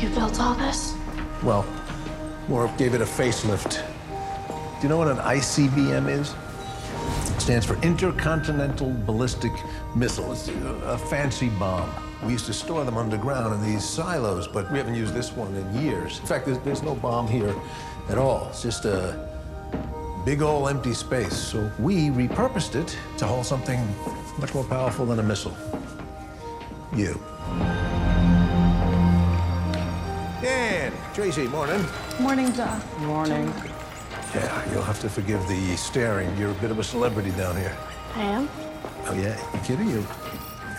You built all this? Well, more gave it a facelift. Do you know what an ICBM is? It stands for Intercontinental Ballistic Missile. It's a fancy bomb. We used to store them underground in these silos, but we haven't used this one in years. In fact, there's, there's no bomb here at all. It's just a big old empty space. So we repurposed it to hold something much more powerful than a missile. You. Tracy, morning. Morning, Doc. Morning. Yeah, you'll have to forgive the staring. You're a bit of a celebrity down here. I am? Oh, yeah, you kidding? You,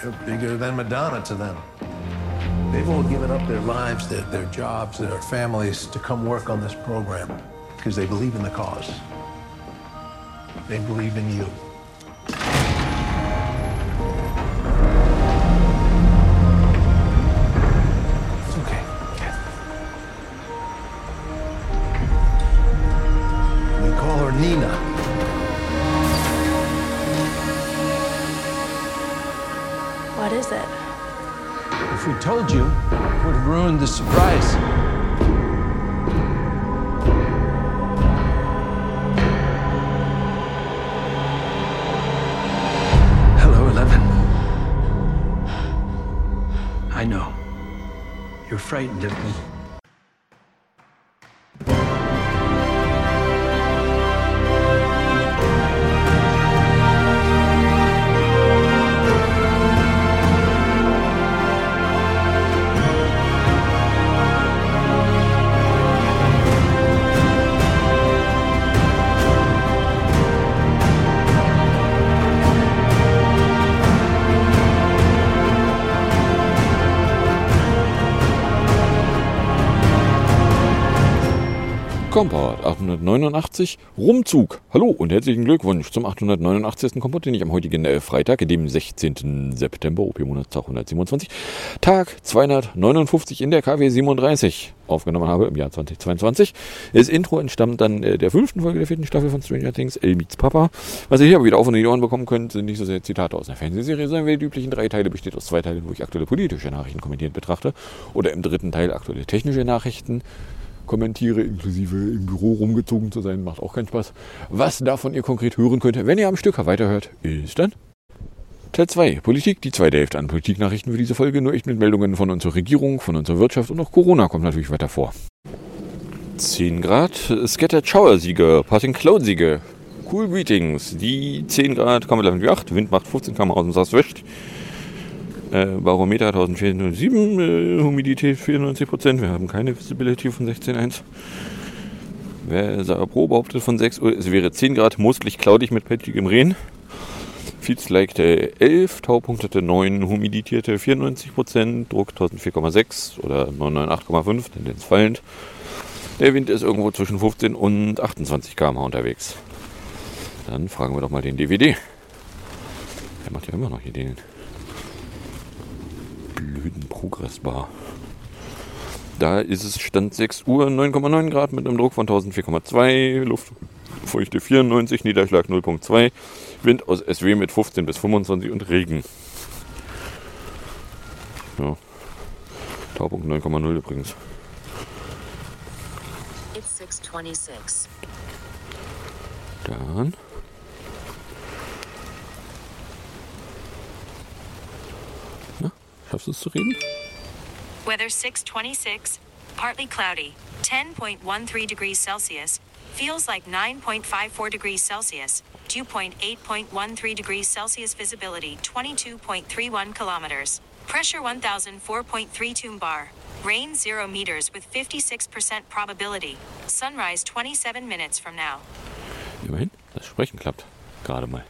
you're bigger than Madonna to them. They've all given up their lives, their, their jobs, their families to come work on this program because they believe in the cause. They believe in you. Nina. What is it? If we told you, it would have ruined the surprise. Hello, Eleven. I know. You're frightened of me. Kompott 889 Rumzug. Hallo und herzlichen Glückwunsch zum 889. Kompott, den ich am heutigen äh, Freitag, dem 16. September, OP-Monatstag 127, Tag 259 in der KW 37 aufgenommen habe im Jahr 2022. Das Intro entstammt dann äh, der fünften Folge der vierten Staffel von Stranger Things, El meets Papa. Was ihr hier aber wieder auf und in die Ohren bekommen könnt, sind nicht so sehr Zitate aus einer Fernsehserie, sondern wie die üblichen drei Teile besteht aus zwei Teilen, wo ich aktuelle politische Nachrichten kommentiert betrachte oder im dritten Teil aktuelle technische Nachrichten kommentiere, inklusive im Büro rumgezogen zu sein, macht auch keinen Spaß. Was davon ihr konkret hören könnt, wenn ihr am Stück weiterhört, ist dann Teil 2, Politik, die zweite Hälfte an Politiknachrichten für diese Folge, nur echt mit Meldungen von unserer Regierung, von unserer Wirtschaft und auch Corona kommt natürlich weiter vor. 10 Grad, Scattered Shower Siege, Passing Cloud Siege, Cool Greetings, die 10 Grad, Kammerlevel wie 8, Wind macht 15 km aus dem Sasswest, äh, Barometer 1407, äh, Humidität 94%, wir haben keine Visibility von 16,1. Wer Sarah Pro behauptet von 6 Uhr, es wäre 10 Grad, mostlich cloudig mit patchigem Regen. Feeds likte 11, Taupunktete 9, humidierte 94%, Druck 1004,6 oder 998,5, Tendenz fallend. Der Wind ist irgendwo zwischen 15 und 28 km/h unterwegs. Dann fragen wir doch mal den DVD. Der macht ja immer noch den blöden Progressbar. Da ist es Stand 6 Uhr, 9,9 Grad mit einem Druck von 1004,2, Luftfeuchte 94, Niederschlag 0,2, Wind aus SW mit 15 bis 25 und Regen. Ja. Taupunkt 9,0 übrigens. It's 626. Dann. Schaffst du es zu reden? Weather 626, partly cloudy, 10.13 degrees Celsius, feels like 9.54 degrees Celsius, dew point 8.13 degrees Celsius, visibility 22.31 kilometers, pressure 1004.32 bar, rain 0 meters with 56% probability, sunrise 27 minutes from now. Immerhin, das Sprechen klappt. Gerade mal.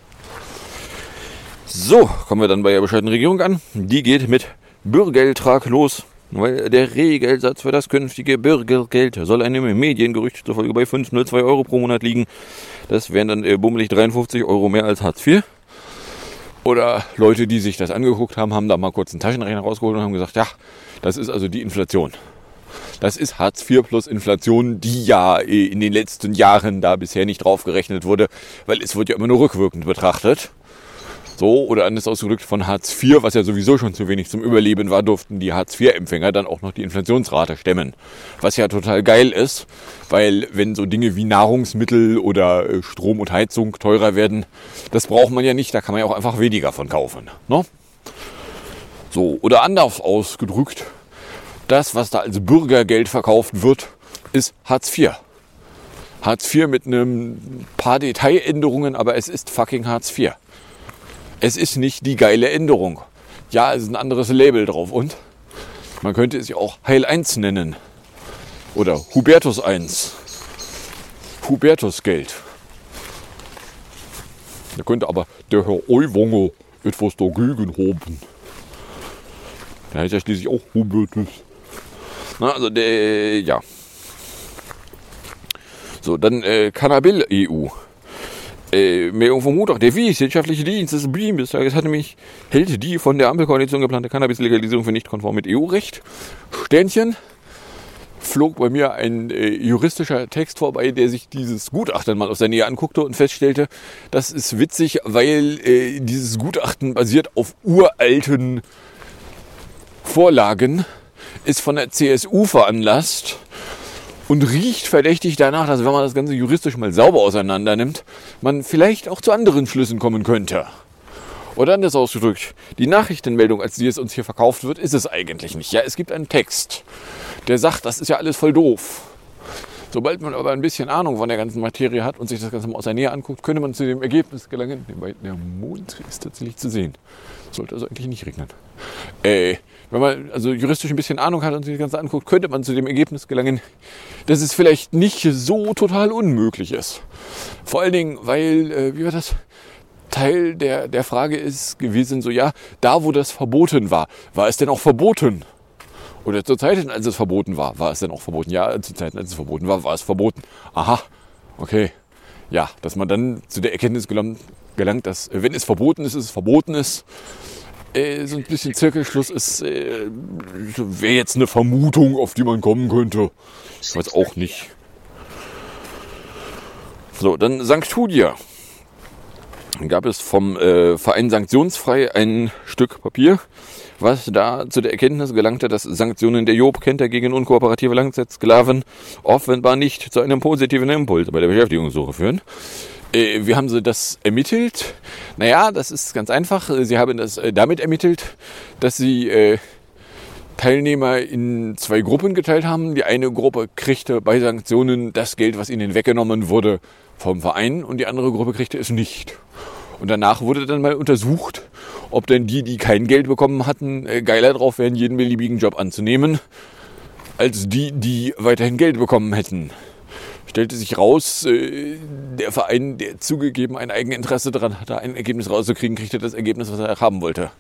So, kommen wir dann bei der bescheidenen Regierung an. Die geht mit Bürgertrag los. Weil der Regelsatz für das künftige Bürgergeld soll einem Mediengerücht zufolge bei 502 Euro pro Monat liegen. Das wären dann äh, bummelig 53 Euro mehr als Hartz IV. Oder Leute, die sich das angeguckt haben, haben da mal kurz einen Taschenrechner rausgeholt und haben gesagt, ja, das ist also die Inflation. Das ist Hartz IV plus Inflation, die ja äh, in den letzten Jahren da bisher nicht draufgerechnet wurde, weil es wird ja immer nur rückwirkend betrachtet. So, oder anders ausgedrückt von Hartz IV, was ja sowieso schon zu wenig zum Überleben war, durften die Hartz IV-Empfänger dann auch noch die Inflationsrate stemmen. Was ja total geil ist, weil wenn so Dinge wie Nahrungsmittel oder äh, Strom und Heizung teurer werden, das braucht man ja nicht, da kann man ja auch einfach weniger von kaufen. Ne? So, oder anders ausgedrückt, das, was da als Bürgergeld verkauft wird, ist Hartz IV. Hartz IV mit einem paar Detailänderungen, aber es ist fucking Hartz IV. Es ist nicht die geile Änderung. Ja, es ist ein anderes Label drauf und man könnte es ja auch Heil 1 nennen. Oder Hubertus 1. Hubertus Geld. Da könnte aber der Herr Euwonger etwas dagegen haben. Der heißt ja schließlich auch Hubertus. Na, also der, ja. So, dann äh, Cannabil EU. Äh, Meldung vom Montag. Der wissenschaftliche Dienst des Bundestages hat nämlich, hält die von der Ampelkoalition geplante Cannabis-Legalisierung für nicht konform mit EU-Recht. Sternchen. Flog bei mir ein äh, juristischer Text vorbei, der sich dieses Gutachten mal aus der Nähe anguckte und feststellte, das ist witzig, weil äh, dieses Gutachten basiert auf uralten Vorlagen, ist von der CSU veranlasst und riecht verdächtig danach, dass wenn man das Ganze juristisch mal sauber auseinander nimmt, man vielleicht auch zu anderen Schlüssen kommen könnte. Oder anders ausgedrückt, die Nachrichtenmeldung, als die es uns hier verkauft wird, ist es eigentlich nicht. Ja, es gibt einen Text, der sagt, das ist ja alles voll doof. Sobald man aber ein bisschen Ahnung von der ganzen Materie hat und sich das Ganze mal aus der Nähe anguckt, könnte man zu dem Ergebnis gelangen. Der Mond ist tatsächlich zu sehen. Sollte also eigentlich nicht regnen. Äh, wenn man also juristisch ein bisschen Ahnung hat und sich das Ganze anguckt, könnte man zu dem Ergebnis gelangen, dass es vielleicht nicht so total unmöglich ist. Vor allen Dingen, weil, äh, wie war das? Teil der, der Frage ist gewesen, so ja, da wo das verboten war, war es denn auch verboten? Oder zur Zeit, als es verboten war, war es denn auch verboten? Ja, zur Zeit, als es verboten war, war es verboten. Aha, okay. Ja, dass man dann zu der Erkenntnis gelangt, dass wenn es verboten ist, es verboten ist, äh, so ein bisschen Zirkelschluss ist, äh, wäre jetzt eine Vermutung, auf die man kommen könnte. Ich weiß auch nicht. So, dann St. Julia. Dann gab es vom äh, Verein Sanktionsfrei ein Stück Papier, was da zu der Erkenntnis gelangte, dass Sanktionen der Job kennt gegen unkooperative Langzeitsklaven offenbar nicht zu einem positiven Impuls bei der Beschäftigungssuche führen. Äh, wie haben Sie das ermittelt? Naja, das ist ganz einfach. Sie haben das äh, damit ermittelt, dass Sie äh, Teilnehmer in zwei Gruppen geteilt haben. Die eine Gruppe kriegte bei Sanktionen das Geld, was ihnen weggenommen wurde, vom Verein und die andere Gruppe kriegte es nicht. Und danach wurde dann mal untersucht, ob denn die, die kein Geld bekommen hatten, geiler drauf wären, jeden beliebigen Job anzunehmen, als die, die weiterhin Geld bekommen hätten stellte sich raus, äh, der Verein, der zugegeben ein Eigeninteresse daran hatte, ein Ergebnis rauszukriegen, kriegte das Ergebnis, was er haben wollte.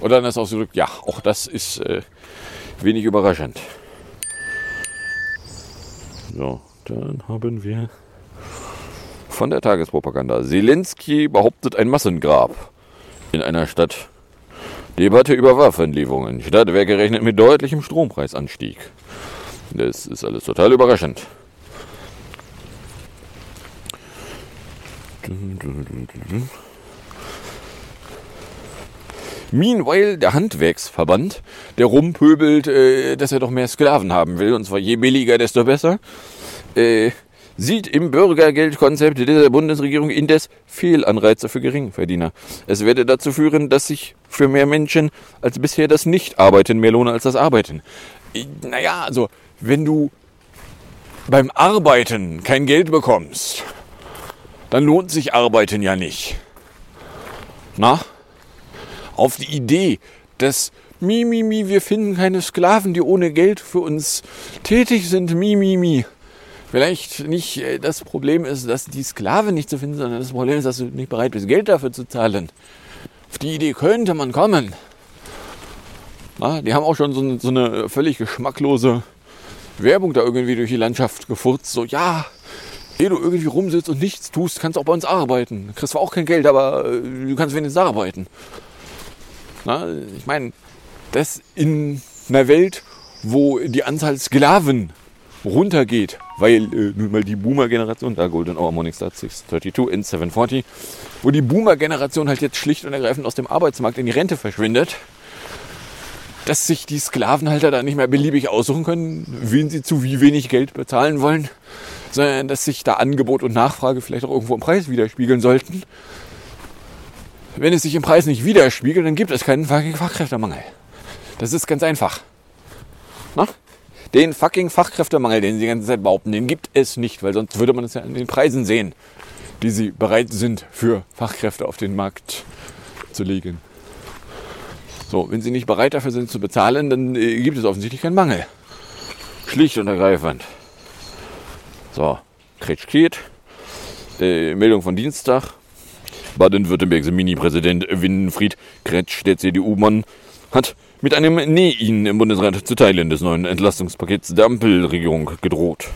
Und dann ist ausgedrückt, ja, auch das ist äh, wenig überraschend. So, dann haben wir von der Tagespropaganda. Zelensky behauptet ein Massengrab in einer Stadt. Debatte über Waffenlieferungen. Stadtwerke rechnet mit deutlichem Strompreisanstieg. Das ist alles total überraschend. Meanwhile, der Handwerksverband, der rumpöbelt, äh, dass er doch mehr Sklaven haben will, und zwar je billiger, desto besser, äh, sieht im Bürgergeldkonzept dieser Bundesregierung indes Fehlanreize für Geringverdiener. Es werde dazu führen, dass sich für mehr Menschen als bisher das Nicht-Arbeiten mehr lohne als das Arbeiten. Naja, also, wenn du beim Arbeiten kein Geld bekommst, dann lohnt sich Arbeiten ja nicht. Na? Auf die Idee, dass mi, mi, mi, wir finden keine Sklaven, die ohne Geld für uns tätig sind, mi, mi, mi. Vielleicht nicht äh, das Problem ist, dass die Sklaven nicht zu finden, sondern das Problem ist, dass du nicht bereit bist, Geld dafür zu zahlen. Auf die Idee könnte man kommen. Na, die haben auch schon so so eine völlig geschmacklose Werbung da irgendwie durch die Landschaft gefurzt. So, ja, ehe du irgendwie rumsitzt und nichts tust, kannst du auch bei uns arbeiten. Du kriegst zwar auch kein Geld, aber äh, du kannst wenigstens arbeiten. Na, ich meine, das in einer Welt, wo die Anzahl Sklaven runtergeht, weil äh, nun mal die Boomer-Generation, da Golden Hour Morningstar 632 in 740, wo die Boomer-Generation halt jetzt schlicht und ergreifend aus dem Arbeitsmarkt in die Rente verschwindet, dass sich die Sklavenhalter da nicht mehr beliebig aussuchen können, wen sie zu wie wenig Geld bezahlen wollen, sondern dass sich da Angebot und Nachfrage vielleicht auch irgendwo im Preis widerspiegeln sollten. Wenn es sich im Preis nicht widerspiegelt, dann gibt es keinen Fachkräftemangel. Das ist ganz einfach. Na? Den fucking Fachkräftemangel, den sie die ganze Zeit behaupten, den gibt es nicht, weil sonst würde man es ja an den Preisen sehen, die sie bereit sind für Fachkräfte auf den Markt zu legen. So, wenn sie nicht bereit dafür sind zu bezahlen, dann äh, gibt es offensichtlich keinen Mangel. Schlicht und ergreifend. So, Kretsch geht. Äh, Meldung von Dienstag. Baden-Württembergs Mini-Präsident Winfried Kretsch, der CDU-Mann, hat mit einem Nee ihnen im Bundesrat zu Teilen des neuen Entlastungspakets der Ampelregierung gedroht.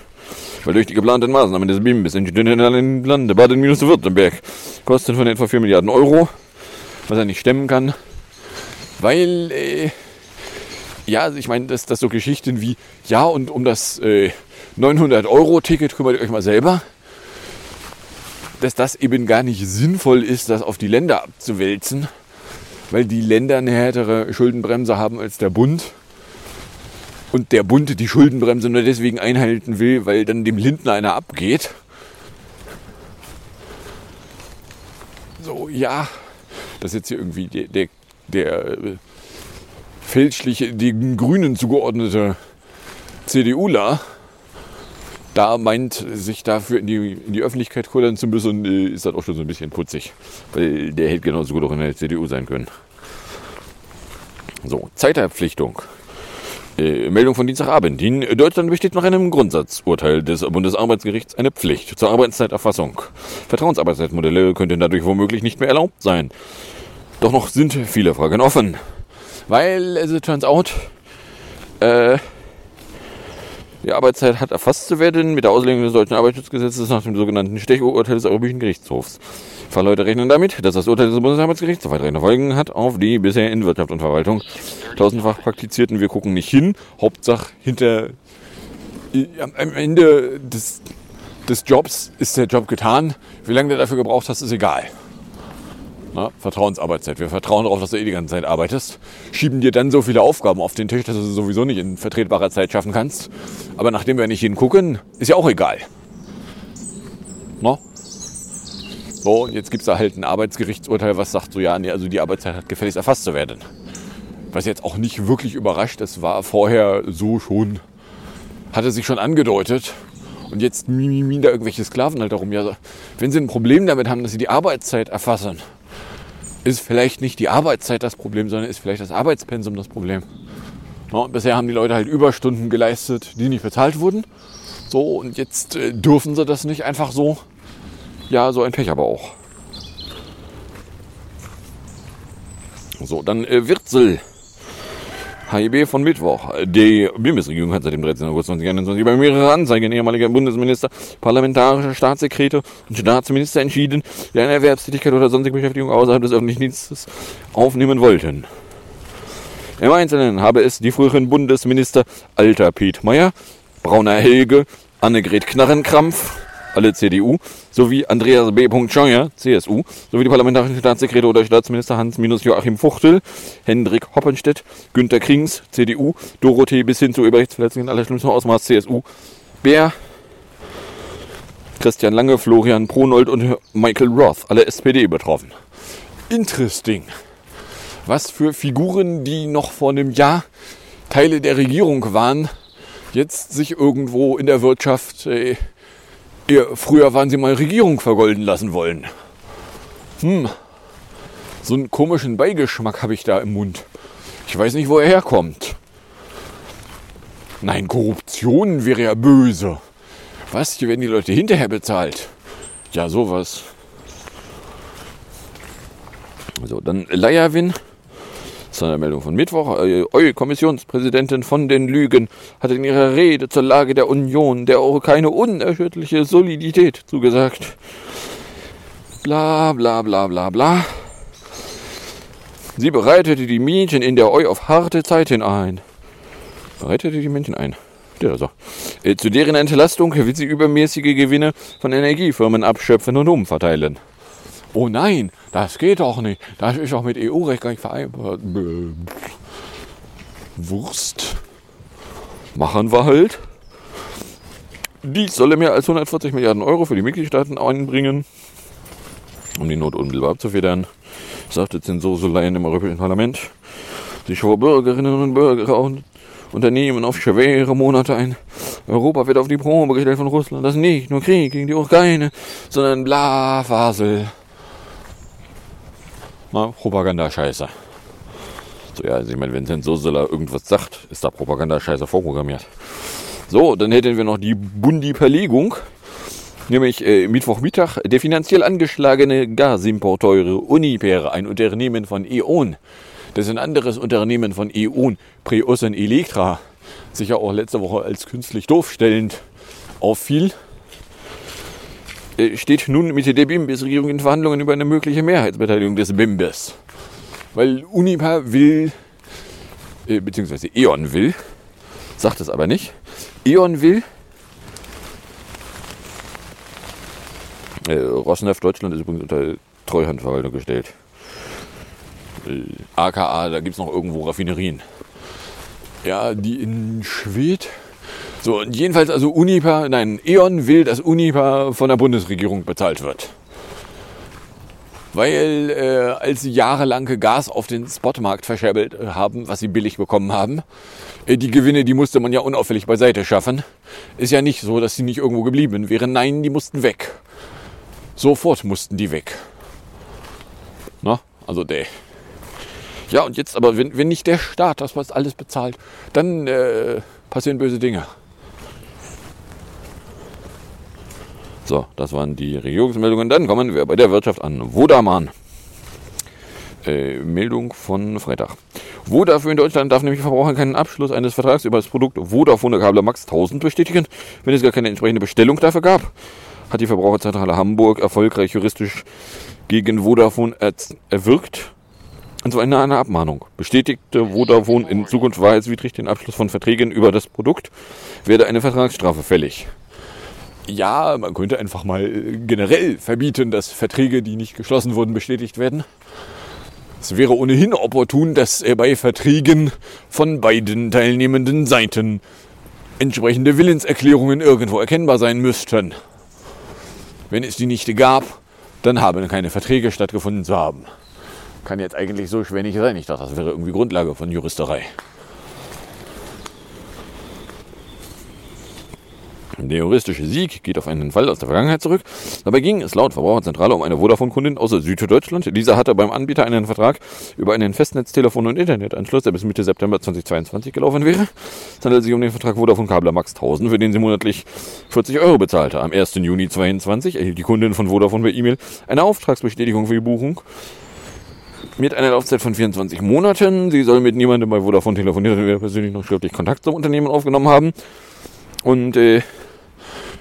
Weil durch die geplanten Maßnahmen des BIM bis in die Lande Baden-Württemberg Kosten von etwa 4 Milliarden Euro, was er nicht stemmen kann, weil, äh, ja, also ich meine, dass das so Geschichten wie, ja, und um das äh, 900-Euro-Ticket kümmert ihr euch mal selber, dass das eben gar nicht sinnvoll ist, das auf die Länder abzuwälzen, weil die Länder eine härtere Schuldenbremse haben als der Bund. Und der Bund die Schuldenbremse nur deswegen einhalten will, weil dann dem Lindner einer abgeht. So, ja, das ist jetzt hier irgendwie der, der, der fälschliche, den Grünen zugeordnete CDUler da meint, sich dafür in die, in die Öffentlichkeit kullern zu müssen, äh, ist das auch schon so ein bisschen putzig. Weil der hätte genauso gut auch in der CDU sein können. So, Zeiterpflichtung. Äh, Meldung von Dienstagabend. In Deutschland besteht nach einem Grundsatzurteil des Bundesarbeitsgerichts eine Pflicht zur Arbeitszeiterfassung. Vertrauensarbeitszeitmodelle könnten dadurch womöglich nicht mehr erlaubt sein. Doch noch sind viele Fragen offen. Weil, as it turns out, äh, die Arbeitszeit hat erfasst zu werden mit der Auslegung des deutschen Arbeitsschutzgesetzes nach dem sogenannten Stechuhrteil des Europäischen Gerichtshofs. Fachleute rechnen damit, dass das Urteil des Bundesarbeitsgerichts weiterhin Folgen hat auf die bisher in Wirtschaft und Verwaltung tausendfach praktizierten. Wir gucken nicht hin. Hauptsache hinter am Ende des, des Jobs ist der Job getan. Wie lange du dafür gebraucht hast, ist egal. Na, Vertrauensarbeitszeit. Wir vertrauen darauf, dass du eh die ganze Zeit arbeitest. Schieben dir dann so viele Aufgaben auf den Tisch, dass du sie sowieso nicht in vertretbarer Zeit schaffen kannst. Aber nachdem wir nicht hingucken, ist ja auch egal. Na? So, und jetzt gibt es da halt ein Arbeitsgerichtsurteil, was sagt so, ja, nee, also die Arbeitszeit hat gefälligst erfasst zu werden. Was jetzt auch nicht wirklich überrascht, das war vorher so schon, hatte sich schon angedeutet. Und jetzt mimimi da irgendwelche Sklaven halt darum. Ja, wenn sie ein Problem damit haben, dass sie die Arbeitszeit erfassen, ist vielleicht nicht die Arbeitszeit das Problem, sondern ist vielleicht das Arbeitspensum das Problem. Ja, bisher haben die Leute halt Überstunden geleistet, die nicht bezahlt wurden. So, und jetzt äh, dürfen sie das nicht einfach so. Ja, so ein Pech aber auch. So, dann äh, Wirzel. HIB von Mittwoch. Die Bundesregierung hat seit dem 13. August 2021 bei mehreren Anzeigen ehemaliger Bundesminister, parlamentarische Staatssekretäre und Staatsminister entschieden, die eine Erwerbstätigkeit oder sonstige Beschäftigung außerhalb des öffentlichen Dienstes aufnehmen wollten. Im Einzelnen habe es die früheren Bundesminister Alter Piet Meyer, Brauner Helge, Annegret Knarrenkrampf, alle CDU, sowie Andreas B. Scheuer, CSU, sowie die parlamentarischen Staatssekretäre oder Staatsminister Hans-Joachim Fuchtel, Hendrik Hoppenstedt, Günter Krings, CDU, Dorothee bis hin zu Überrechtsverletzungen aller schlimmsten Ausmaß, CSU, Bär, Christian Lange, Florian Pronold und Michael Roth, alle SPD betroffen. Interesting. Was für Figuren, die noch vor einem Jahr Teile der Regierung waren, jetzt sich irgendwo in der Wirtschaft äh, ja, früher waren sie mal Regierung vergolden lassen wollen. Hm. So einen komischen Beigeschmack habe ich da im Mund. Ich weiß nicht, wo er herkommt. Nein, Korruption wäre ja böse. Was? Hier werden die Leute hinterher bezahlt. Ja, sowas. So, dann Leierwin. Das ist eine Meldung von Mittwoch. Äh, Eu Kommissionspräsidentin von den Lügen hat in ihrer Rede zur Lage der Union der keine unerschütterliche Solidität zugesagt. Bla bla bla bla bla. Sie bereitete die Mädchen in der Eu auf harte Zeiten ein. Bereitete die Mädchen ein. Ja. Äh, zu deren Entlastung will sie übermäßige Gewinne von Energiefirmen abschöpfen und umverteilen. Oh nein, das geht doch nicht. Das ist auch mit EU-Recht gar nicht vereinbart. Wurst. Machen wir halt. Dies solle mehr als 140 Milliarden Euro für die Mitgliedstaaten einbringen, um die Not unmittelbar abzufedern, sagte Zensursolein im Europäischen Parlament. Sich vor Bürgerinnen und Bürger und Unternehmen auf schwere Monate ein. Europa wird auf die Probe gestellt von Russland. Das nicht nur Krieg gegen die Ukraine, sondern bla Fasel. Na, Propaganda-Scheiße. So, ja, also ich meine, wenn Zensursola irgendwas sagt, ist da Propaganda-Scheiße vorprogrammiert. So, dann hätten wir noch die Bundi-Verlegung. Nämlich äh, Mittwochmittag der finanziell angeschlagene Gasimporteure Uniper, ein Unternehmen von E.ON. Das ist ein anderes Unternehmen von E.ON, Preossen Electra, sich ja auch letzte Woche als künstlich doofstellend auffiel, steht nun mit der BIMBIS-Regierung in Verhandlungen über eine mögliche Mehrheitsbeteiligung des BIMBIS. Weil Unipa will, äh, beziehungsweise E.ON will, sagt es aber nicht, E.ON will, äh, Rosneft Deutschland ist übrigens unter Treuhandverwaltung gestellt. Äh, AKA, da gibt es noch irgendwo Raffinerien. Ja, die in Schwedt. So, und jedenfalls also Unipa, nein, E.ON will, dass Unipa von der Bundesregierung bezahlt wird. Weil äh, als sie jahrelang Gas auf den Spotmarkt verscherbelt haben, was sie billig bekommen haben, äh, die Gewinne, die musste man ja unauffällig beiseite schaffen. Ist ja nicht so, dass sie nicht irgendwo geblieben wären. Nein, die mussten weg. Sofort mussten die weg. Na, also der. Ja, und jetzt aber, wenn, wenn nicht der Staat das was alles bezahlt, dann äh, passieren böse Dinge. So, das waren die Regierungsmeldungen. Dann kommen wir bei der Wirtschaft an. Wodaman. Äh, Meldung von Freitag. Vodafone in Deutschland darf nämlich Verbraucher keinen Abschluss eines Vertrags über das Produkt Vodafone Kabel Max 1000 bestätigen, wenn es gar keine entsprechende Bestellung dafür gab. Hat die Verbraucherzentrale Hamburg erfolgreich juristisch gegen Vodafone erwirkt. Und zwar in einer Abmahnung. Bestätigte Vodafone in Zukunft wahrheitswidrig den Abschluss von Verträgen über das Produkt, werde eine Vertragsstrafe fällig. Ja, man könnte einfach mal generell verbieten, dass Verträge, die nicht geschlossen wurden, bestätigt werden. Es wäre ohnehin opportun, dass bei Verträgen von beiden teilnehmenden Seiten entsprechende Willenserklärungen irgendwo erkennbar sein müssten. Wenn es die nicht gab, dann haben keine Verträge stattgefunden zu haben. Kann jetzt eigentlich so schwer nicht sein. Ich dachte, das wäre irgendwie Grundlage von Juristerei. Der juristische Sieg geht auf einen Fall aus der Vergangenheit zurück. Dabei ging es laut Verbraucherzentrale um eine Vodafone-Kundin aus Süddeutschland. Dieser hatte beim Anbieter einen Vertrag über einen Festnetztelefon- und Internetanschluss, der bis Mitte September 2022 gelaufen wäre. Es handelt sich um den Vertrag Vodafone Kabler Max 1000, für den sie monatlich 40 Euro bezahlte. Am 1. Juni 2022 erhielt die Kundin von Vodafone per E-Mail eine Auftragsbestätigung für die Buchung mit einer Laufzeit von 24 Monaten. Sie soll mit niemandem bei Vodafone telefoniert und persönlich noch schriftlich Kontakt zum Unternehmen aufgenommen haben. Und äh,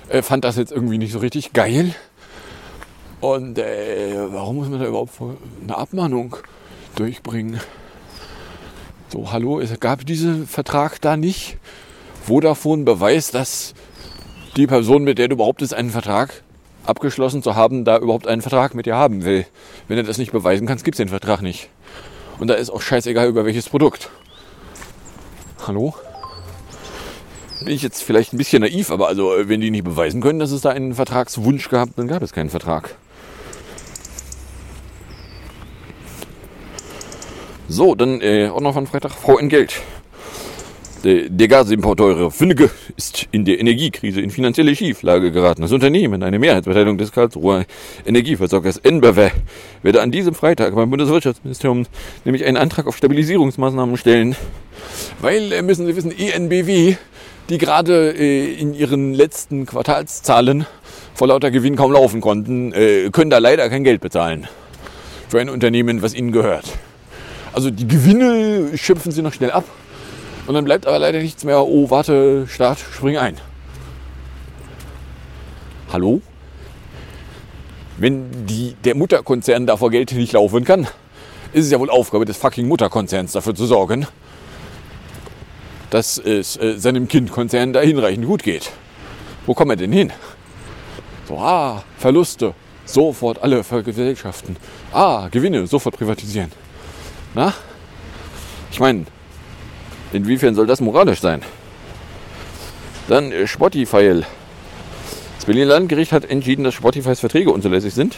er fand das jetzt irgendwie nicht so richtig geil. Und äh, warum muss man da überhaupt eine Abmahnung durchbringen? So, hallo, es gab diesen Vertrag da nicht. Vodafone beweist, dass die Person, mit der du behauptest, einen Vertrag abgeschlossen zu haben, da überhaupt einen Vertrag mit dir haben will. Wenn du das nicht beweisen kannst, gibt es den Vertrag nicht. Und da ist auch scheißegal, über welches Produkt. Hallo? Bin ich jetzt vielleicht ein bisschen naiv, aber also, wenn die nicht beweisen können, dass es da einen Vertragswunsch gab, dann gab es keinen Vertrag. So, dann äh, auch noch von Freitag. Frau Entgelt. Der, der Gasimporteure Fünnige ist in der Energiekrise in finanzielle Schieflage geraten. Das Unternehmen, eine Mehrheitsbeteiligung des Karlsruher Energieversorgers NBW, werde an diesem Freitag beim Bundeswirtschaftsministerium nämlich einen Antrag auf Stabilisierungsmaßnahmen stellen. Weil, äh, müssen Sie wissen, ENBW, die gerade äh, in ihren letzten Quartalszahlen vor lauter Gewinn kaum laufen konnten, äh, können da leider kein Geld bezahlen. Für ein Unternehmen, was ihnen gehört. Also die Gewinne schöpfen sie noch schnell ab. Und dann bleibt aber leider nichts mehr. Oh, warte, Start, spring ein. Hallo? Wenn die, der Mutterkonzern da vor Geld nicht laufen kann, ist es ja wohl Aufgabe des fucking Mutterkonzerns dafür zu sorgen, dass es äh, seinem Kindkonzern da hinreichend gut geht. Wo kommen wir denn hin? So, ah, Verluste, sofort alle Gesellschaften. Ah, Gewinne, sofort privatisieren. Na? Ich meine, inwiefern soll das moralisch sein? Dann äh, Spotify. Das Berliner Landgericht hat entschieden, dass Spotifys Verträge unzulässig sind.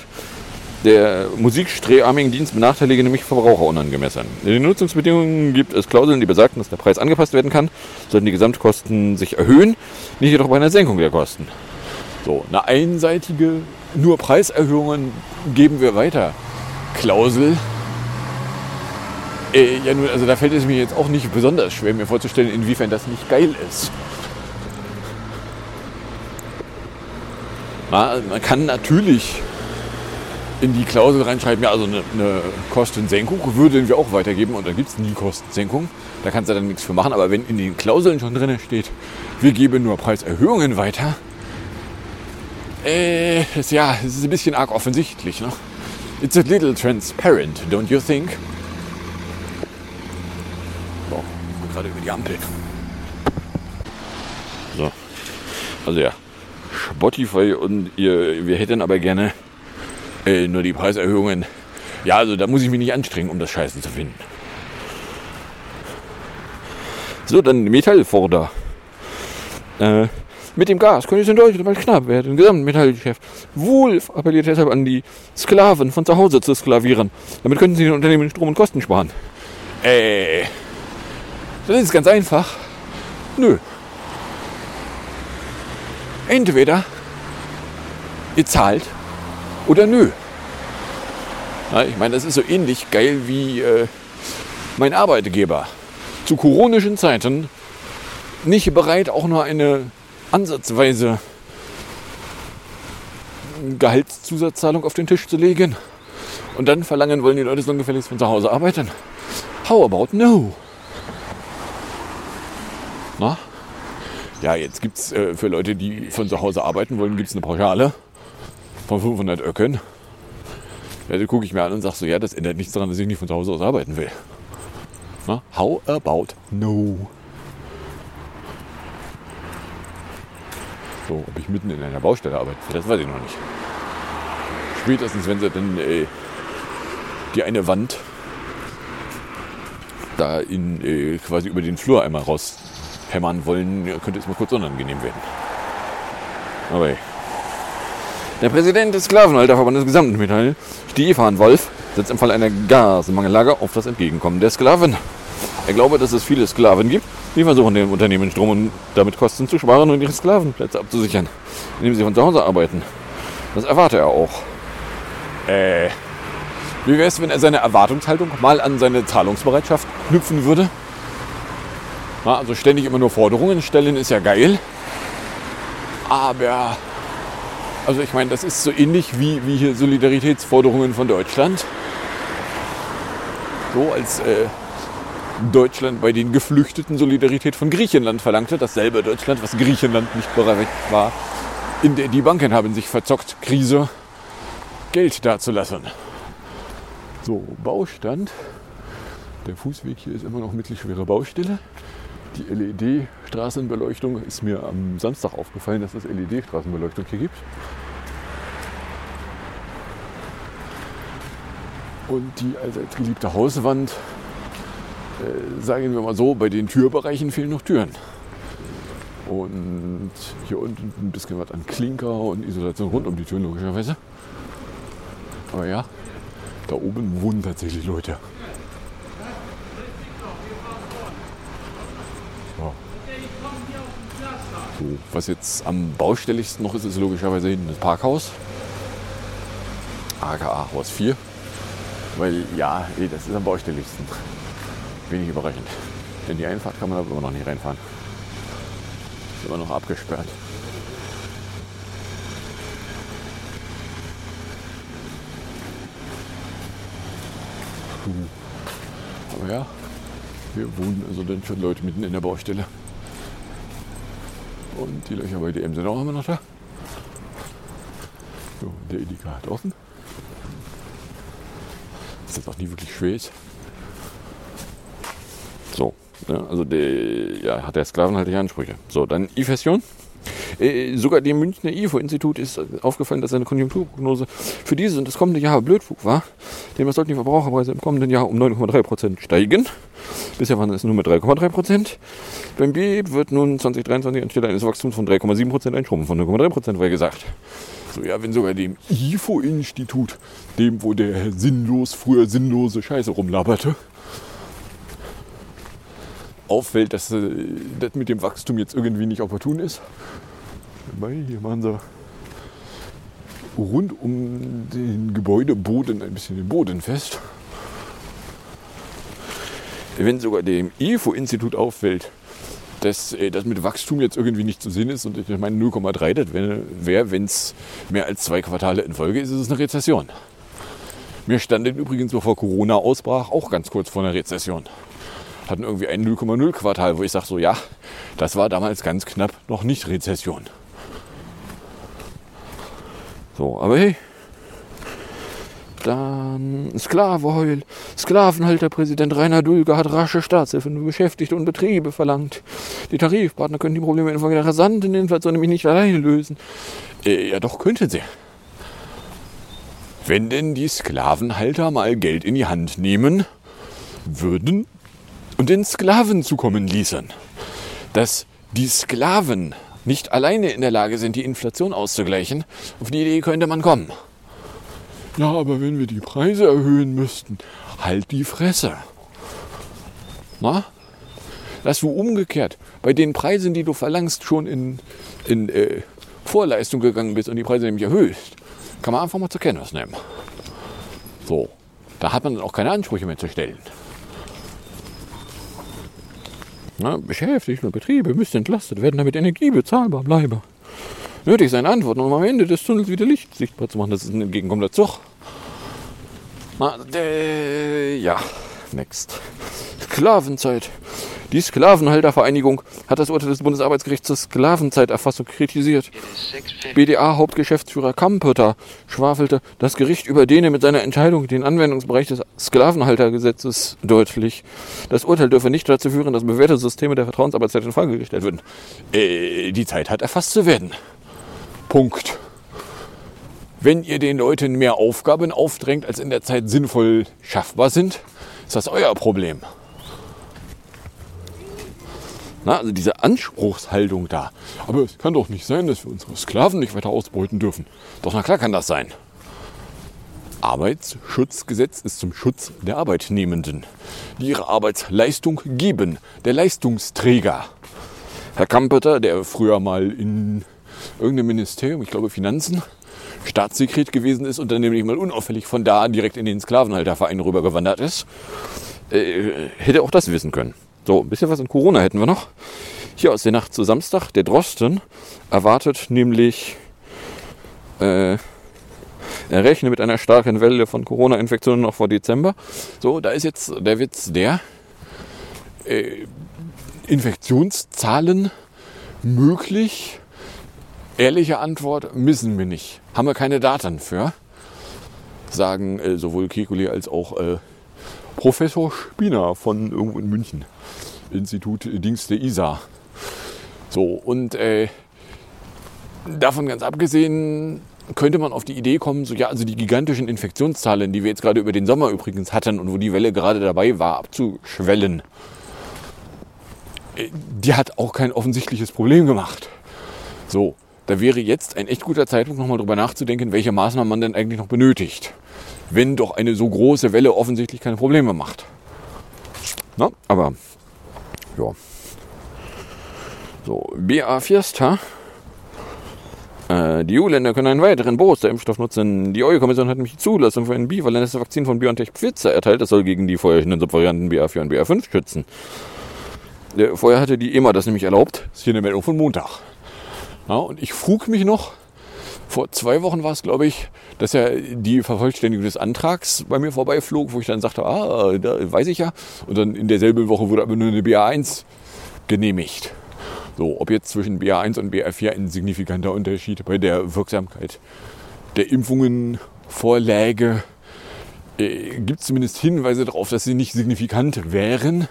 Der Musikstreaming-Dienst benachteilige nämlich Verbraucher unangemessen. In den Nutzungsbedingungen gibt es Klauseln, die besagten, dass der Preis angepasst werden kann, sollten die Gesamtkosten sich erhöhen, nicht jedoch bei einer Senkung der Kosten. So, eine einseitige, nur Preiserhöhungen geben wir weiter. Klausel. Äh, ja, nun, also da fällt es mir jetzt auch nicht besonders schwer, mir vorzustellen, inwiefern das nicht geil ist. Man kann natürlich in die Klausel reinschreiben, ja, also eine, eine Kostensenkung würden wir auch weitergeben und dann gibt es nie Kostensenkung. Da kannst du dann nichts für machen. Aber wenn in den Klauseln schon drin steht, wir geben nur Preiserhöhungen weiter, äh, ist, ja, es ist ein bisschen arg offensichtlich. Ne? It's a little transparent, don't you think? So, gerade über die Ampel. So, also ja, Spotify und ihr, wir hätten aber gerne äh, nur die Preiserhöhungen. Ja, also da muss ich mich nicht anstrengen, um das Scheiße zu finden. So, dann Metallforder. Äh, mit dem Gas könnte es in Deutschland bald knapp werden. Gesamtmetallchef Wolf appelliert deshalb an die Sklaven von zu Hause zu sklavieren. Damit könnten sie den Unternehmen Strom und Kosten sparen. Äh, das ist ganz einfach. Nö. Entweder ihr zahlt oder nö. Ja, ich meine, das ist so ähnlich geil wie äh, mein Arbeitgeber zu koronischen Zeiten nicht bereit, auch nur eine ansatzweise Gehaltszusatzzahlung auf den Tisch zu legen. Und dann verlangen wollen die Leute so gefälligst von zu Hause arbeiten. How about no? Na? Ja, jetzt gibt es äh, für Leute, die von zu Hause arbeiten wollen, gibt es eine Pauschale von 500 Öcken. Ja, da gucke ich mir an und sage so, ja, das ändert nichts daran, dass ich nicht von zu Hause aus arbeiten will. Na? How about no? So, ob ich mitten in einer Baustelle arbeite, das weiß ich noch nicht. Spätestens, wenn sie dann äh, die eine Wand da in, äh, quasi über den Flur einmal raushämmern wollen, könnte es mal kurz unangenehm werden. Aber hey. Der Präsident des Sklavenhalterverbandes gesamten Metall, Stefan Wolf, setzt im Fall einer Gasmangellage auf das Entgegenkommen der Sklaven. Er glaube, dass es viele Sklaven gibt, die versuchen, dem Unternehmen Strom und damit Kosten zu sparen und ihre Sklavenplätze abzusichern, indem sie von zu Hause arbeiten. Das erwarte er auch. Äh, wie wäre es, wenn er seine Erwartungshaltung mal an seine Zahlungsbereitschaft knüpfen würde? Na, also ständig immer nur Forderungen stellen ist ja geil. Aber also ich meine, das ist so ähnlich wie, wie hier Solidaritätsforderungen von Deutschland. So als äh, Deutschland bei den Geflüchteten Solidarität von Griechenland verlangte. Dasselbe Deutschland, was Griechenland nicht bereit war. In der die Banken haben sich verzockt, Krise, Geld dazulassen. So, Baustand. Der Fußweg hier ist immer noch mittelschwere Baustelle. Die LED-Straßenbeleuchtung ist mir am Samstag aufgefallen, dass es LED-Straßenbeleuchtung hier gibt. Und die allseits geliebte Hauswand, äh, sagen wir mal so, bei den Türbereichen fehlen noch Türen. Und hier unten ein bisschen was an Klinker und Isolation rund um die Türen logischerweise. Aber ja, da oben wohnen tatsächlich Leute. So, was jetzt am baustelligsten noch ist, ist logischerweise hinten das Parkhaus. AKA Haus 4. Weil ja, ey, das ist am baustelligsten. Wenig überraschend. Denn die Einfahrt kann man aber immer noch nicht reinfahren. Ist immer noch abgesperrt. Aber ja, wir wohnen also dann schon Leute mitten in der Baustelle. Und die Löcher bei DM sind auch immer noch da. So, der Edeka hat offen. Das auch nie wirklich ist. So, Ja, also der, ja, hat der sklavenhaltige Ansprüche. So, dann I-Version. Äh, sogar dem Münchner IFO-Institut ist aufgefallen, dass seine Konjunkturprognose für dieses und das kommende Jahr Blödfug war. Demnach sollten die Verbraucherpreise im kommenden Jahr um 9,3 Prozent steigen. Bisher waren es nur mit 3,3 Prozent. Beim BIP wird nun 2023 anstelle eines Wachstums von 3,7 Prozent ein Schrumpfen von 0,3 Prozent, weil gesagt. So, ja, wenn sogar dem IFO-Institut, dem, wo der sinnlos, früher sinnlose Scheiße rumlaberte, auffällt, dass äh, das mit dem Wachstum jetzt irgendwie nicht opportun ist. Wobei, hier machen sie rund um den Gebäudeboden ein bisschen den Boden fest. Wenn sogar dem IFO-Institut auffällt, dass äh, das mit Wachstum jetzt irgendwie nicht zu sehen ist und ich meine 0,3, das wäre, wenn es mehr als zwei Quartale in Folge ist, ist es eine Rezession. Mir stand übrigens, bevor Corona ausbrach, auch ganz kurz vor einer Rezession hatten irgendwie ein 0,0 Quartal, wo ich sage so, ja, das war damals ganz knapp noch nicht Rezession. So, aber hey, dann Sklavenheul. Sklavenhalterpräsident Rainer Dulger hat rasche Staatshilfe für Beschäftigte und Betriebe verlangt. Die Tarifpartner können die Probleme infolge der rasanten Inflation nämlich nicht alleine lösen. Äh, ja, doch könnten sie. Wenn denn die Sklavenhalter mal Geld in die Hand nehmen würden und den Sklaven zukommen ließen. Dass die Sklaven nicht alleine in der Lage sind, die Inflation auszugleichen, auf die Idee könnte man kommen. Ja, aber wenn wir die Preise erhöhen müssten, halt die Fresse. Na? Dass du umgekehrt bei den Preisen, die du verlangst, schon in, in äh, Vorleistung gegangen bist und die Preise nämlich erhöhst, kann man einfach mal zur Kenntnis nehmen. So, da hat man dann auch keine Ansprüche mehr zu stellen. Na, Beschäftigte und Betriebe müssen entlastet werden, damit Energie bezahlbar bleibe. Nötig seine Antworten, um am Ende des Tunnels wieder Licht sichtbar zu machen. Das ist ein entgegenkommender Zug. Na, äh, ja, next. Sklavenzeit. Die Sklavenhaltervereinigung hat das Urteil des Bundesarbeitsgerichts zur Sklavenzeiterfassung kritisiert. BDA-Hauptgeschäftsführer Kampeter schwafelte das Gericht überdehne mit seiner Entscheidung den Anwendungsbereich des Sklavenhaltergesetzes deutlich. Das Urteil dürfe nicht dazu führen, dass bewährte Systeme der Vertrauensarbeitszeit in Frage gestellt würden. Äh, die Zeit hat erfasst zu werden. Punkt. Wenn ihr den Leuten mehr Aufgaben aufdrängt, als in der Zeit sinnvoll schaffbar sind, ist das euer Problem. Na, also diese Anspruchshaltung da. Aber es kann doch nicht sein, dass wir unsere Sklaven nicht weiter ausbeuten dürfen. Doch na klar kann das sein. Arbeitsschutzgesetz ist zum Schutz der Arbeitnehmenden, die ihre Arbeitsleistung geben, der Leistungsträger. Herr Kampeter, der früher mal in irgendeinem Ministerium, ich glaube Finanzen, Staatssekret gewesen ist und dann nämlich mal unauffällig von da direkt in den Sklavenhalterverein rübergewandert ist, äh, hätte auch das wissen können. So, ein bisschen was in Corona hätten wir noch. Hier aus der Nacht zu Samstag, der Drosten erwartet nämlich, äh, er rechnet mit einer starken Welle von Corona-Infektionen noch vor Dezember. So, da ist jetzt der Witz der, äh, Infektionszahlen möglich. Ehrliche Antwort, müssen wir nicht. Haben wir keine Daten für. Sagen äh, sowohl Kekuli als auch äh, Professor Spiener von irgendwo in München. Institut Dings der ISA. So, und äh, davon ganz abgesehen könnte man auf die Idee kommen, so ja, also die gigantischen Infektionszahlen, die wir jetzt gerade über den Sommer übrigens hatten und wo die Welle gerade dabei war, abzuschwellen, äh, die hat auch kein offensichtliches Problem gemacht. So, da wäre jetzt ein echt guter Zeitpunkt, nochmal drüber nachzudenken, welche Maßnahmen man denn eigentlich noch benötigt. Wenn doch eine so große Welle offensichtlich keine Probleme macht. Na, aber ja. So, BA Fiesta. Äh, die EU-Länder können einen weiteren Booster-Impfstoff nutzen. Die EU-Kommission hat nämlich die Zulassung für ein bivalentes Vakzin von BioNTech Pfizer erteilt. Das soll gegen die vorherrschenden Subvarianten BA4 und BA5 schützen. Vorher hatte die EMA das nämlich erlaubt. Das ist hier eine Meldung von Montag. Ja, und ich frug mich noch, vor zwei Wochen war es, glaube ich, dass ja die Vervollständigung des Antrags bei mir vorbeiflog, wo ich dann sagte, ah, da weiß ich ja. Und dann in derselben Woche wurde aber nur eine BA1 genehmigt. So, ob jetzt zwischen BA1 und BA4 ein signifikanter Unterschied bei der Wirksamkeit der Impfungen vorläge, äh, gibt es zumindest Hinweise darauf, dass sie nicht signifikant wären.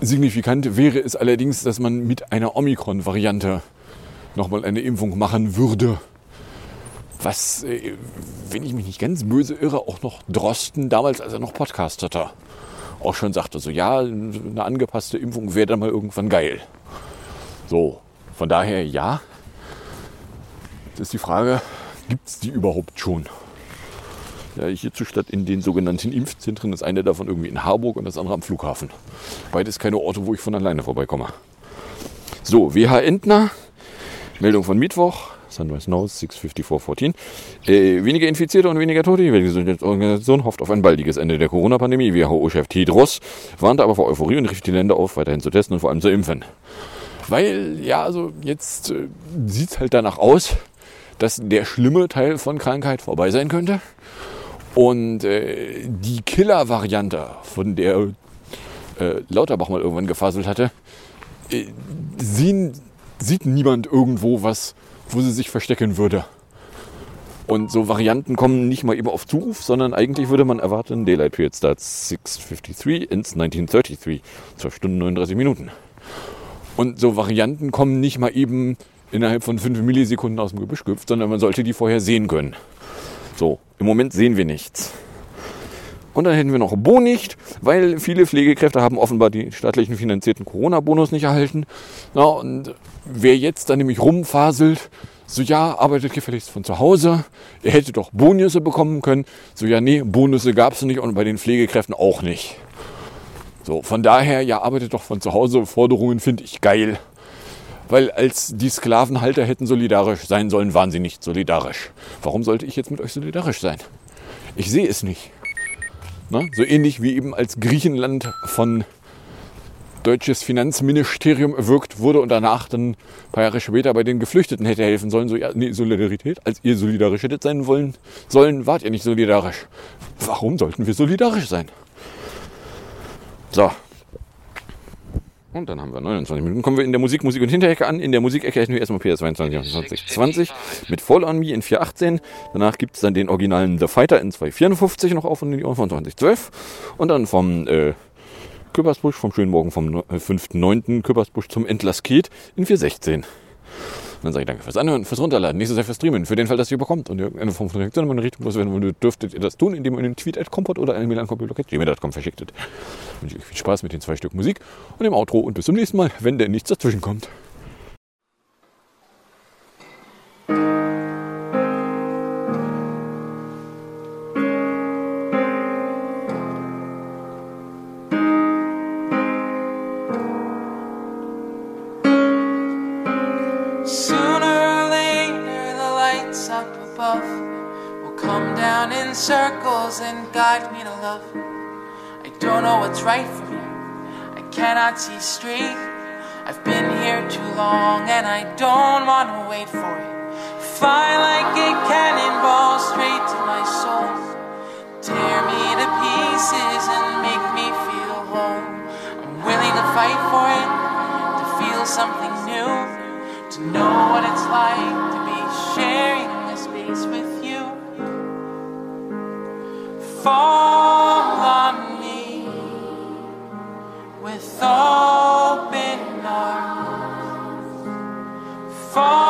Signifikant wäre es allerdings, dass man mit einer Omikron-Variante nochmal eine Impfung machen würde. Was, äh, wenn ich mich nicht ganz böse irre, auch noch Drosten damals, als er noch podcastete, auch schon sagte, so ja, eine angepasste Impfung wäre dann mal irgendwann geil. So, von daher ja. Das ist die Frage, gibt es die überhaupt schon? Ja, hierzu statt in den sogenannten Impfzentren ist eine davon irgendwie in Harburg und das andere am Flughafen. Beides keine Orte, wo ich von alleine vorbeikomme. So, WH Entner, Meldung von Mittwoch, Sunrise Knows 65414. Äh, weniger Infizierte und weniger Tote. Die Weltgesundheitsorganisation hofft auf ein baldiges Ende der Corona-Pandemie. WHO-Chef Tedros warnte aber vor Euphorie und rief die Länder auf, weiterhin zu testen und vor allem zu impfen. Weil, ja, also jetzt äh, sieht es halt danach aus, dass der schlimme Teil von Krankheit vorbei sein könnte. Und äh, die Killer-Variante, von der äh, Lauterbach mal irgendwann gefaselt hatte, äh, sehen, sieht niemand irgendwo was, wo sie sich verstecken würde. Und so Varianten kommen nicht mal eben auf Zuruf, sondern eigentlich würde man erwarten, Daylight Period starts 6.53 ins 1933, 12 Stunden 39 Minuten. Und so Varianten kommen nicht mal eben innerhalb von 5 Millisekunden aus dem Gebüsch gehüpft, sondern man sollte die vorher sehen können. So, im Moment sehen wir nichts. Und dann hätten wir noch Bo nicht, weil viele Pflegekräfte haben offenbar die staatlichen finanzierten Corona-Bonus nicht erhalten. Ja, und wer jetzt dann nämlich rumfaselt, so ja, arbeitet gefälligst von zu Hause, er hätte doch Bonusse bekommen können. So ja, nee, Bonusse gab es nicht und bei den Pflegekräften auch nicht. So, von daher, ja, arbeitet doch von zu Hause. Forderungen finde ich geil. Weil als die Sklavenhalter hätten solidarisch sein sollen, waren sie nicht solidarisch. Warum sollte ich jetzt mit euch solidarisch sein? Ich sehe es nicht. Ne? So ähnlich wie eben als Griechenland von deutsches Finanzministerium erwirkt wurde und danach dann ein paar Jahre später bei den Geflüchteten hätte helfen sollen. So, ja, nee, Solidarität. Als ihr solidarisch hättet sein wollen sollen, wart ihr nicht solidarisch. Warum sollten wir solidarisch sein? So, und dann haben wir 29 Minuten. Kommen wir in der Musik, Musik und Hinterecke an. In der Musikecke hätten wir erstmal PS22 2020 mit Fall on Me in 418. Danach gibt es dann den originalen The Fighter in 254 noch auf und in die Ohren von 2012. Und dann vom äh, Küppersbusch, vom schönen Morgen vom 5.9. Küppersbusch zum Entlassket in 416. Und dann sage ich danke fürs Anhören, fürs Runterladen, nächstes Jahr fürs Streamen, für den Fall, dass ihr bekommt und irgendeine Form von Reaktion in meine Richtung loswerden wollt, dürftet ihr das tun, indem ihr einen Tweet at Kompott oder eine Mail an gmail.com verschicktet. Wünsche ich euch viel Spaß mit den zwei Stück Musik und dem Outro und bis zum nächsten Mal, wenn denn nichts dazwischen kommt. Down in circles and guide me to love. I don't know what's right for me. I cannot see straight. I've been here too long and I don't want to wait for it. Fly like a cannonball straight to my soul. Tear me to pieces and make me feel whole. I'm willing to fight for it, to feel something new to know what it's like to be sharing this space with you. Fall on me with open arms. Fall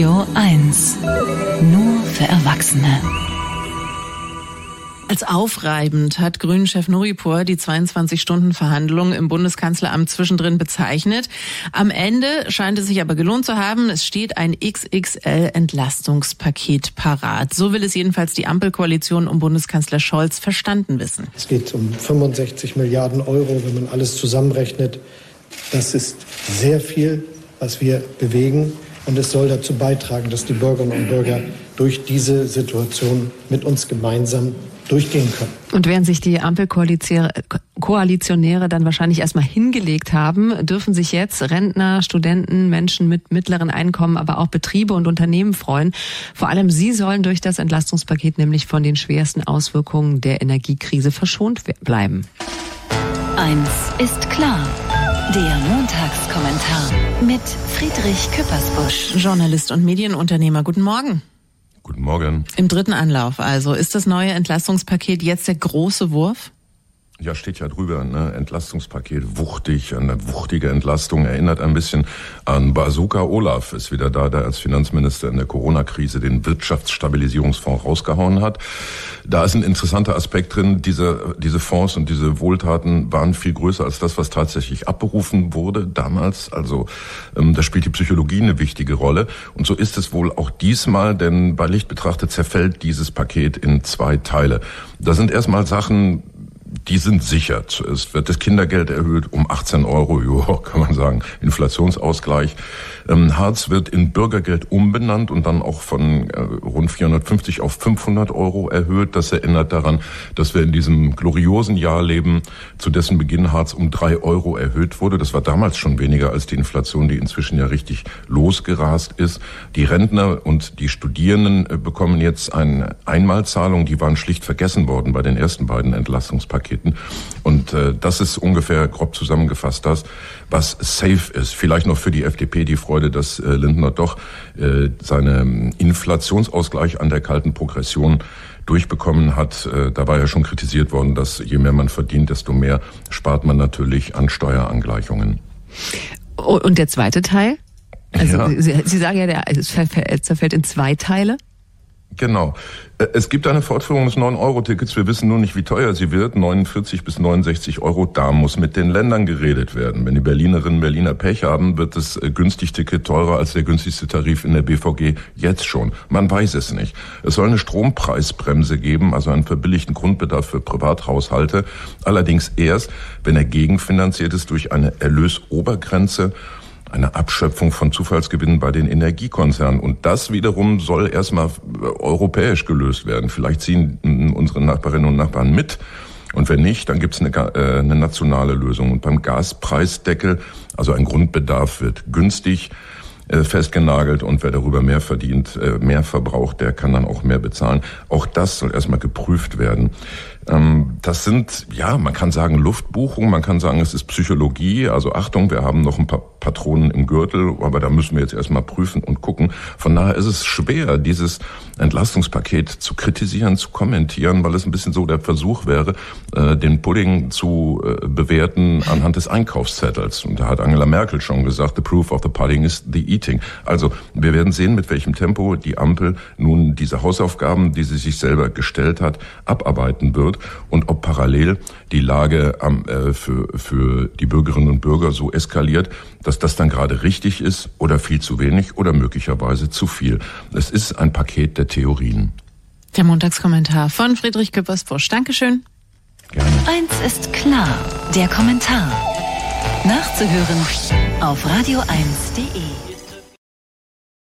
Radio 1. Nur für Erwachsene. Als aufreibend hat Grünen-Chef Nuripur die 22-Stunden-Verhandlungen im Bundeskanzleramt zwischendrin bezeichnet. Am Ende scheint es sich aber gelohnt zu haben. Es steht ein XXL-Entlastungspaket parat. So will es jedenfalls die Ampelkoalition um Bundeskanzler Scholz verstanden wissen. Es geht um 65 Milliarden Euro, wenn man alles zusammenrechnet. Das ist sehr viel, was wir bewegen. Und es soll dazu beitragen, dass die Bürgerinnen und Bürger durch diese Situation mit uns gemeinsam durchgehen können. Und während sich die Ampelkoalitionäre dann wahrscheinlich erstmal hingelegt haben, dürfen sich jetzt Rentner, Studenten, Menschen mit mittleren Einkommen, aber auch Betriebe und Unternehmen freuen. Vor allem sie sollen durch das Entlastungspaket nämlich von den schwersten Auswirkungen der Energiekrise verschont bleiben. Eins ist klar. Der Montagskommentar mit Friedrich Küppersbusch. Journalist und Medienunternehmer. Guten Morgen. Guten Morgen. Im dritten Anlauf also. Ist das neue Entlastungspaket jetzt der große Wurf? Ja, steht ja drüber, ne? Entlastungspaket wuchtig, eine wuchtige Entlastung. Erinnert ein bisschen an Bazooka Olaf, ist wieder da, der als Finanzminister in der Corona-Krise den Wirtschaftsstabilisierungsfonds rausgehauen hat. Da ist ein interessanter Aspekt drin. Diese, diese Fonds und diese Wohltaten waren viel größer als das, was tatsächlich abberufen wurde damals. Also ähm, da spielt die Psychologie eine wichtige Rolle. Und so ist es wohl auch diesmal, denn bei Licht betrachtet zerfällt dieses Paket in zwei Teile. Da sind erstmal Sachen, die sind sicher. Es wird das Kindergeld erhöht um 18 Euro, jo, kann man sagen, Inflationsausgleich. Ähm, Hartz wird in Bürgergeld umbenannt und dann auch von äh, rund 450 auf 500 Euro erhöht. Das erinnert daran, dass wir in diesem gloriosen Jahr leben, zu dessen Beginn Hartz um drei Euro erhöht wurde. Das war damals schon weniger als die Inflation, die inzwischen ja richtig losgerast ist. Die Rentner und die Studierenden äh, bekommen jetzt eine Einmalzahlung. Die waren schlicht vergessen worden bei den ersten beiden Entlastungspaketen. Und äh, das ist ungefähr grob zusammengefasst das, was safe ist. Vielleicht noch für die FDP die Freude, dass äh, Lindner doch äh, seinen Inflationsausgleich an der kalten Progression durchbekommen hat. Äh, da war ja schon kritisiert worden, dass je mehr man verdient, desto mehr spart man natürlich an Steuerangleichungen. Und der zweite Teil? Also ja. Sie, Sie sagen ja, der, es zerfällt in zwei Teile. Genau. Äh, es gibt eine Fortführung des 9-Euro-Tickets. Wir wissen nur nicht, wie teuer sie wird. 49 bis 69 Euro. Da muss mit den Ländern geredet werden. Wenn die Berlinerinnen und Berliner Pech haben, wird das äh, günstig Ticket teurer als der günstigste Tarif in der BVG jetzt schon. Man weiß es nicht. Es soll eine Strompreisbremse geben, also einen verbilligten Grundbedarf für Privathaushalte. Allerdings erst, wenn er gegenfinanziert ist durch eine Erlösobergrenze eine Abschöpfung von Zufallsgewinnen bei den Energiekonzernen. Und das wiederum soll erstmal äh, europäisch gelöst werden. Vielleicht ziehen unsere Nachbarinnen und Nachbarn mit. Und wenn nicht, dann gibt es eine, äh, eine nationale Lösung. Und beim Gaspreisdeckel, also ein Grundbedarf wird günstig äh, festgenagelt und wer darüber mehr verdient, mehr verbraucht, der kann dann auch mehr bezahlen. Auch das soll erstmal geprüft werden. Ähm, das sind, ja, man kann sagen Luftbuchung, man kann sagen, es ist Psychologie. Also Achtung, wir haben noch ein paar Patronen im Gürtel, aber da müssen wir jetzt erstmal prüfen und gucken. Von daher ist es schwer, dieses Entlastungspaket zu kritisieren, zu kommentieren, weil es ein bisschen so der Versuch wäre, äh, den Pudding zu äh, bewerten anhand des Einkaufszettels. Und da hat Angela Merkel schon gesagt, the proof of the pudding is the eating. Also wir werden sehen, mit welchem Tempo die Ampel nun diese Hausaufgaben, die sie sich selber gestellt hat, abarbeiten wird und ob parallel die Lage äh, für, für die Bürgerinnen und Bürger so eskaliert, dass das dann gerade richtig ist oder viel zu wenig oder möglicherweise zu viel. Es ist ein Paket der Theorien. Der Montagskommentar von Friedrich Küppersbusch. Dankeschön. Gerne. Eins ist klar, der Kommentar. Nachzuhören auf radio1.de.